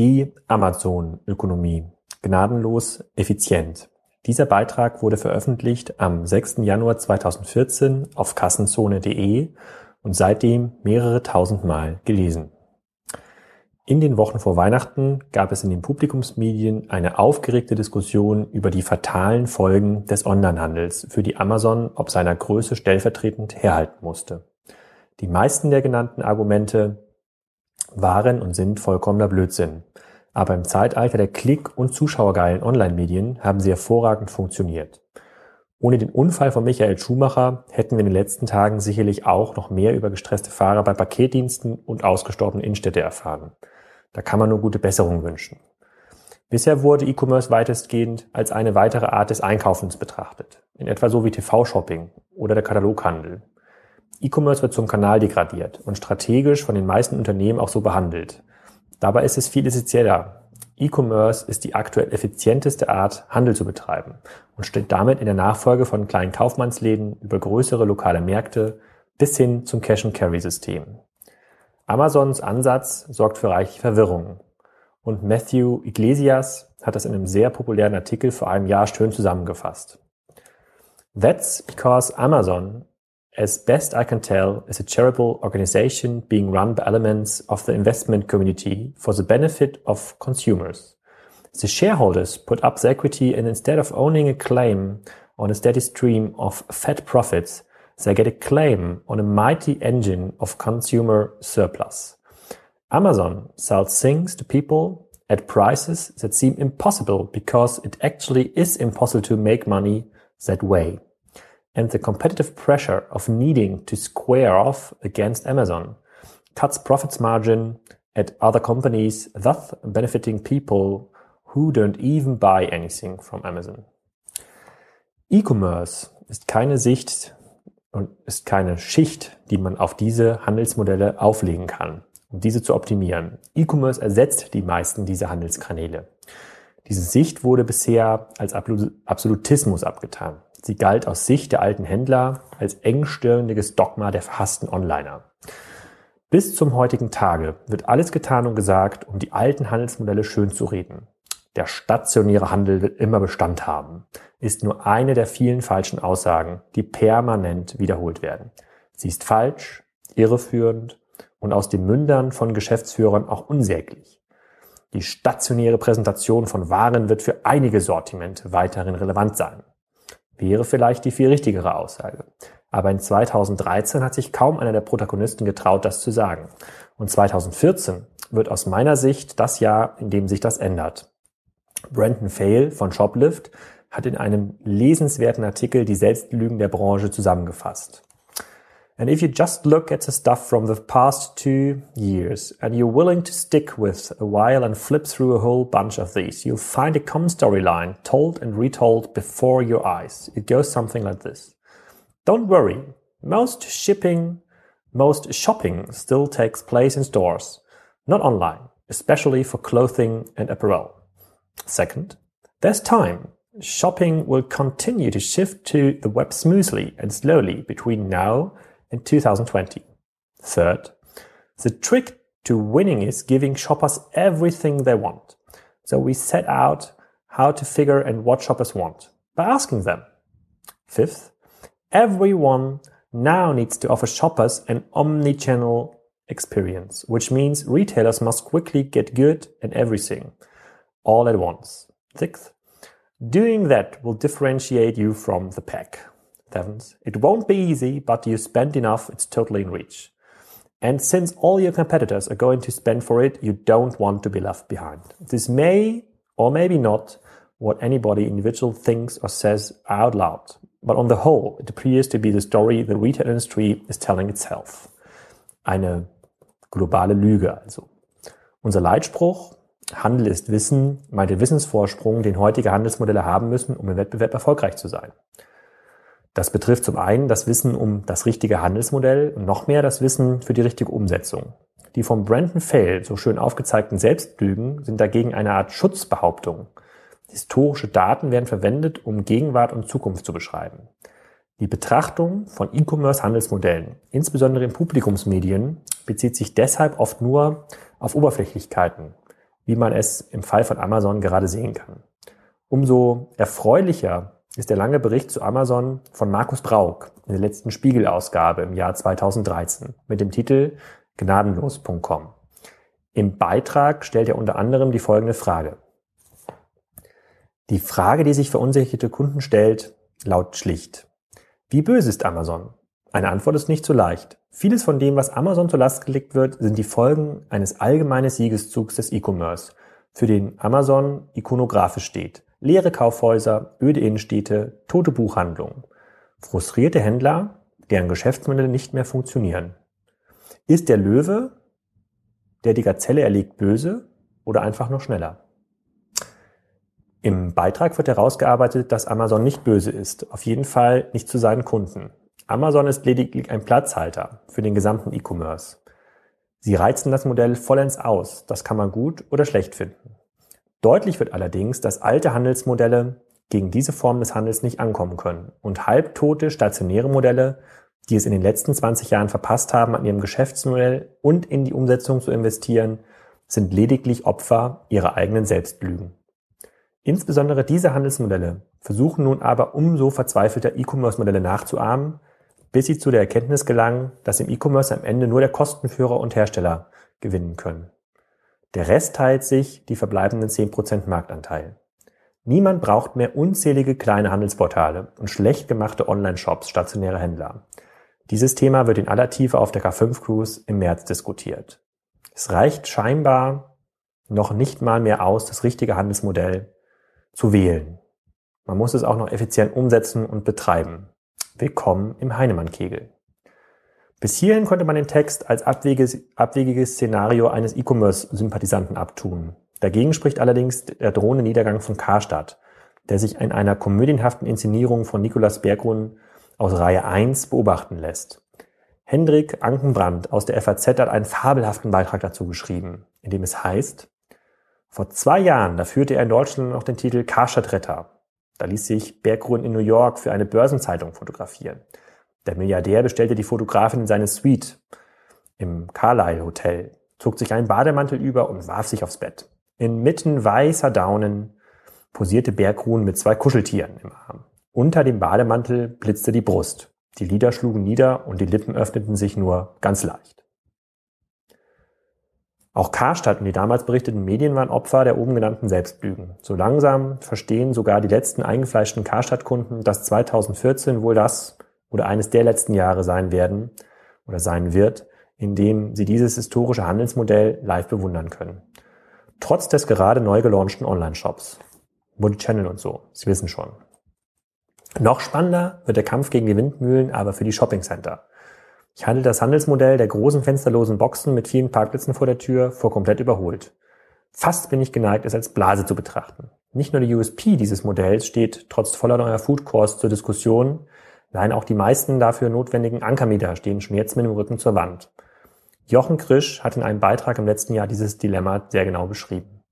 Die Amazon-Ökonomie. Gnadenlos effizient. Dieser Beitrag wurde veröffentlicht am 6. Januar 2014 auf kassenzone.de und seitdem mehrere tausend Mal gelesen. In den Wochen vor Weihnachten gab es in den Publikumsmedien eine aufgeregte Diskussion über die fatalen Folgen des Onlinehandels, für die Amazon ob seiner Größe stellvertretend herhalten musste. Die meisten der genannten Argumente waren und sind vollkommener Blödsinn. Aber im Zeitalter der Klick- und Zuschauergeilen Online-Medien haben sie hervorragend funktioniert. Ohne den Unfall von Michael Schumacher hätten wir in den letzten Tagen sicherlich auch noch mehr über gestresste Fahrer bei Paketdiensten und ausgestorbene Innenstädte erfahren. Da kann man nur gute Besserung wünschen. Bisher wurde E-Commerce weitestgehend als eine weitere Art des Einkaufens betrachtet, in etwa so wie TV-Shopping oder der Kataloghandel. E-Commerce wird zum Kanal degradiert und strategisch von den meisten Unternehmen auch so behandelt. Dabei ist es viel essentieller. E-Commerce ist die aktuell effizienteste Art, Handel zu betreiben und steht damit in der Nachfolge von kleinen Kaufmannsläden über größere lokale Märkte bis hin zum Cash-and-Carry-System. Amazons Ansatz sorgt für reiche Verwirrung. Und Matthew Iglesias hat das in einem sehr populären Artikel vor einem Jahr schön zusammengefasst. That's because Amazon, as best I can tell, is a charitable organization being run by elements of the investment community for the benefit of consumers. The shareholders put up the equity and instead of owning a claim on a steady stream of fat profits, they get a claim on a mighty engine of consumer surplus. Amazon sells things to people at prices that seem impossible because it actually is impossible to make money that way. And the competitive pressure of needing to square off against Amazon cuts profits margin at other companies, thus benefiting people who don't even buy anything from Amazon. E-Commerce ist keine Sicht und ist keine Schicht, die man auf diese Handelsmodelle auflegen kann, um diese zu optimieren. E-Commerce ersetzt die meisten dieser Handelskanäle. Diese Sicht wurde bisher als Absolutismus abgetan. Sie galt aus Sicht der alten Händler als engstirniges Dogma der verhassten Onliner. Bis zum heutigen Tage wird alles getan und gesagt, um die alten Handelsmodelle schön zu reden. Der stationäre Handel wird immer Bestand haben ist nur eine der vielen falschen Aussagen, die permanent wiederholt werden. Sie ist falsch, irreführend und aus den Mündern von Geschäftsführern auch unsäglich. Die stationäre Präsentation von Waren wird für einige Sortimente weiterhin relevant sein. Wäre vielleicht die viel richtigere Aussage. Aber in 2013 hat sich kaum einer der Protagonisten getraut, das zu sagen. Und 2014 wird aus meiner Sicht das Jahr, in dem sich das ändert. Brandon Fail von Shoplift hat in einem lesenswerten Artikel die Selbstlügen der Branche zusammengefasst. And if you just look at the stuff from the past two years and you're willing to stick with a while and flip through a whole bunch of these, you'll find a common storyline told and retold before your eyes. It goes something like this. Don't worry. Most shipping, most shopping still takes place in stores, not online, especially for clothing and apparel. Second, there's time. shopping will continue to shift to the web smoothly and slowly between now and 2020. Third, the trick to winning is giving shoppers everything they want. So we set out how to figure and what shoppers want by asking them. Fifth, everyone now needs to offer shoppers an omni-channel experience, which means retailers must quickly get good at everything all at once. Sixth, Doing that will differentiate you from the pack. It won't be easy, but you spend enough, it's totally in reach. And since all your competitors are going to spend for it, you don't want to be left behind. This may or maybe not what anybody individual thinks or says out loud. But on the whole, it appears to be the story the retail industry is telling itself. Eine globale Lüge also. Unser Leitspruch, Handel ist Wissen meint den Wissensvorsprung, den heutige Handelsmodelle haben müssen, um im Wettbewerb erfolgreich zu sein. Das betrifft zum einen das Wissen um das richtige Handelsmodell und noch mehr das Wissen für die richtige Umsetzung. Die vom Brandon Fail so schön aufgezeigten Selbstlügen sind dagegen eine Art Schutzbehauptung. Historische Daten werden verwendet, um Gegenwart und Zukunft zu beschreiben. Die Betrachtung von E-Commerce-Handelsmodellen, insbesondere in Publikumsmedien, bezieht sich deshalb oft nur auf Oberflächlichkeiten, wie man es im Fall von Amazon gerade sehen kann. Umso erfreulicher ist der lange Bericht zu Amazon von Markus Brauk in der letzten Spiegelausgabe im Jahr 2013 mit dem Titel gnadenlos.com. Im Beitrag stellt er unter anderem die folgende Frage. Die Frage, die sich verunsicherte Kunden stellt, lautet schlicht. Wie böse ist Amazon? Eine Antwort ist nicht so leicht. Vieles von dem, was Amazon zur Last gelegt wird, sind die Folgen eines allgemeinen Siegeszugs des E-Commerce, für den Amazon ikonografisch steht. Leere Kaufhäuser, öde Innenstädte, tote Buchhandlungen. Frustrierte Händler, deren Geschäftsmodelle nicht mehr funktionieren. Ist der Löwe, der die Gazelle erlegt, böse oder einfach nur schneller? Im Beitrag wird herausgearbeitet, dass Amazon nicht böse ist, auf jeden Fall nicht zu seinen Kunden. Amazon ist lediglich ein Platzhalter für den gesamten E-Commerce. Sie reizen das Modell vollends aus, das kann man gut oder schlecht finden. Deutlich wird allerdings, dass alte Handelsmodelle gegen diese Form des Handels nicht ankommen können und halbtote stationäre Modelle, die es in den letzten 20 Jahren verpasst haben, an ihrem Geschäftsmodell und in die Umsetzung zu investieren, sind lediglich Opfer ihrer eigenen Selbstlügen. Insbesondere diese Handelsmodelle versuchen nun aber umso verzweifelter E-Commerce-Modelle nachzuahmen, bis sie zu der Erkenntnis gelangen, dass im E-Commerce am Ende nur der Kostenführer und Hersteller gewinnen können. Der Rest teilt sich die verbleibenden 10% Marktanteil. Niemand braucht mehr unzählige kleine Handelsportale und schlecht gemachte Online-Shops stationäre Händler. Dieses Thema wird in aller Tiefe auf der K5 Cruise im März diskutiert. Es reicht scheinbar noch nicht mal mehr aus, das richtige Handelsmodell zu wählen. Man muss es auch noch effizient umsetzen und betreiben. Willkommen im Heinemann-Kegel. Bis hierhin konnte man den Text als abwegiges, abwegiges Szenario eines E-Commerce-Sympathisanten abtun. Dagegen spricht allerdings der drohende Niedergang von Karstadt, der sich in einer komödienhaften Inszenierung von Nikolaus Bergrun aus Reihe 1 beobachten lässt. Hendrik Ankenbrand aus der FAZ hat einen fabelhaften Beitrag dazu geschrieben, in dem es heißt, vor zwei Jahren, da führte er in Deutschland noch den Titel Karstadt-Retter. Da ließ sich Bergrun in New York für eine Börsenzeitung fotografieren. Der Milliardär bestellte die Fotografin in seine Suite im Carlyle Hotel, zog sich einen Bademantel über und warf sich aufs Bett. Inmitten weißer Daunen posierte Bergrun mit zwei Kuscheltieren im Arm. Unter dem Bademantel blitzte die Brust. Die Lider schlugen nieder und die Lippen öffneten sich nur ganz leicht. Auch Karstadt und die damals berichteten Medien waren Opfer der oben genannten Selbstlügen. So langsam verstehen sogar die letzten eingefleischten Karstadt-Kunden, dass 2014 wohl das oder eines der letzten Jahre sein werden oder sein wird, in dem sie dieses historische Handelsmodell live bewundern können. Trotz des gerade neu gelaunchten Online-Shops. Multichannel und so. Sie wissen schon. Noch spannender wird der Kampf gegen die Windmühlen aber für die Shopping Center. Ich halte das Handelsmodell der großen fensterlosen Boxen mit vielen Parkplätzen vor der Tür vor komplett überholt. Fast bin ich geneigt, es als Blase zu betrachten. Nicht nur die USP dieses Modells steht trotz voller neuer Food Course zur Diskussion, nein, auch die meisten dafür notwendigen Ankermieter stehen schon jetzt mit dem Rücken zur Wand. Jochen Krisch hat in einem Beitrag im letzten Jahr dieses Dilemma sehr genau beschrieben.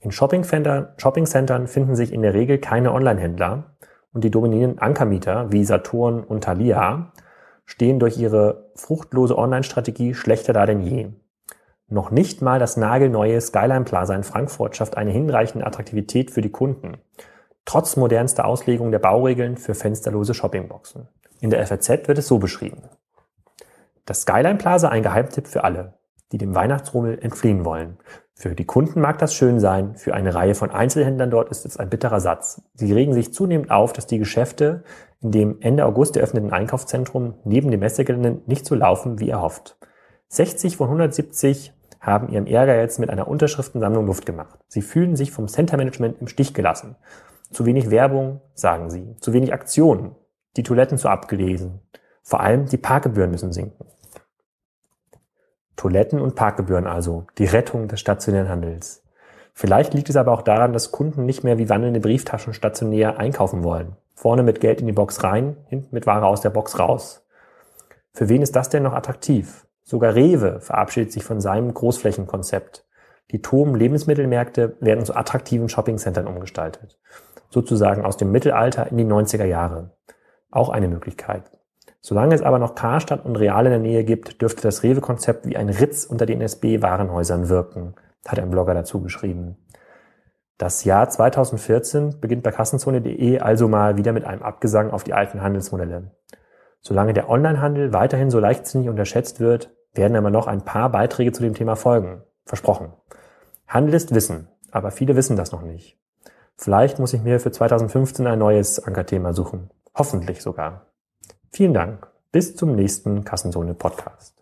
In Shopping-Centern finden sich in der Regel keine Online-Händler und die dominierenden Ankermieter wie Saturn und Thalia stehen durch ihre fruchtlose Online-Strategie schlechter da denn je. Noch nicht mal das nagelneue Skyline Plaza in Frankfurt schafft eine hinreichende Attraktivität für die Kunden, trotz modernster Auslegung der Bauregeln für fensterlose Shoppingboxen. In der FAZ wird es so beschrieben. Das Skyline Plaza ein Geheimtipp für alle, die dem Weihnachtsrummel entfliehen wollen. Für die Kunden mag das schön sein, für eine Reihe von Einzelhändlern dort ist es ein bitterer Satz. Sie regen sich zunehmend auf, dass die Geschäfte in dem Ende August eröffneten Einkaufszentrum neben dem Messegelände nicht so laufen, wie erhofft. 60 von 170 haben ihrem Ärger jetzt mit einer Unterschriftensammlung Luft gemacht. Sie fühlen sich vom Center-Management im Stich gelassen. Zu wenig Werbung, sagen sie. Zu wenig Aktionen. Die Toiletten zu abgelesen. Vor allem die Parkgebühren müssen sinken. Toiletten und Parkgebühren also, die Rettung des stationären Handels. Vielleicht liegt es aber auch daran, dass Kunden nicht mehr wie wandelnde Brieftaschen stationär einkaufen wollen. Vorne mit Geld in die Box rein, hinten mit Ware aus der Box raus. Für wen ist das denn noch attraktiv? Sogar Rewe verabschiedet sich von seinem Großflächenkonzept. Die Tom Lebensmittelmärkte werden zu attraktiven Shoppingcentern umgestaltet. Sozusagen aus dem Mittelalter in die 90er Jahre. Auch eine Möglichkeit. Solange es aber noch Karstadt und Real in der Nähe gibt, dürfte das Rewe-Konzept wie ein Ritz unter den SB-Warenhäusern wirken. hat ein Blogger dazu geschrieben. Das Jahr 2014 beginnt bei Kassenzone.de also mal wieder mit einem Abgesang auf die alten Handelsmodelle. Solange der Onlinehandel weiterhin so leichtsinnig unterschätzt wird, werden aber noch ein paar Beiträge zu dem Thema folgen. Versprochen. Handel ist Wissen, aber viele wissen das noch nicht. Vielleicht muss ich mir für 2015 ein neues Ankerthema suchen. Hoffentlich sogar. Vielen Dank. Bis zum nächsten Kassenzone Podcast.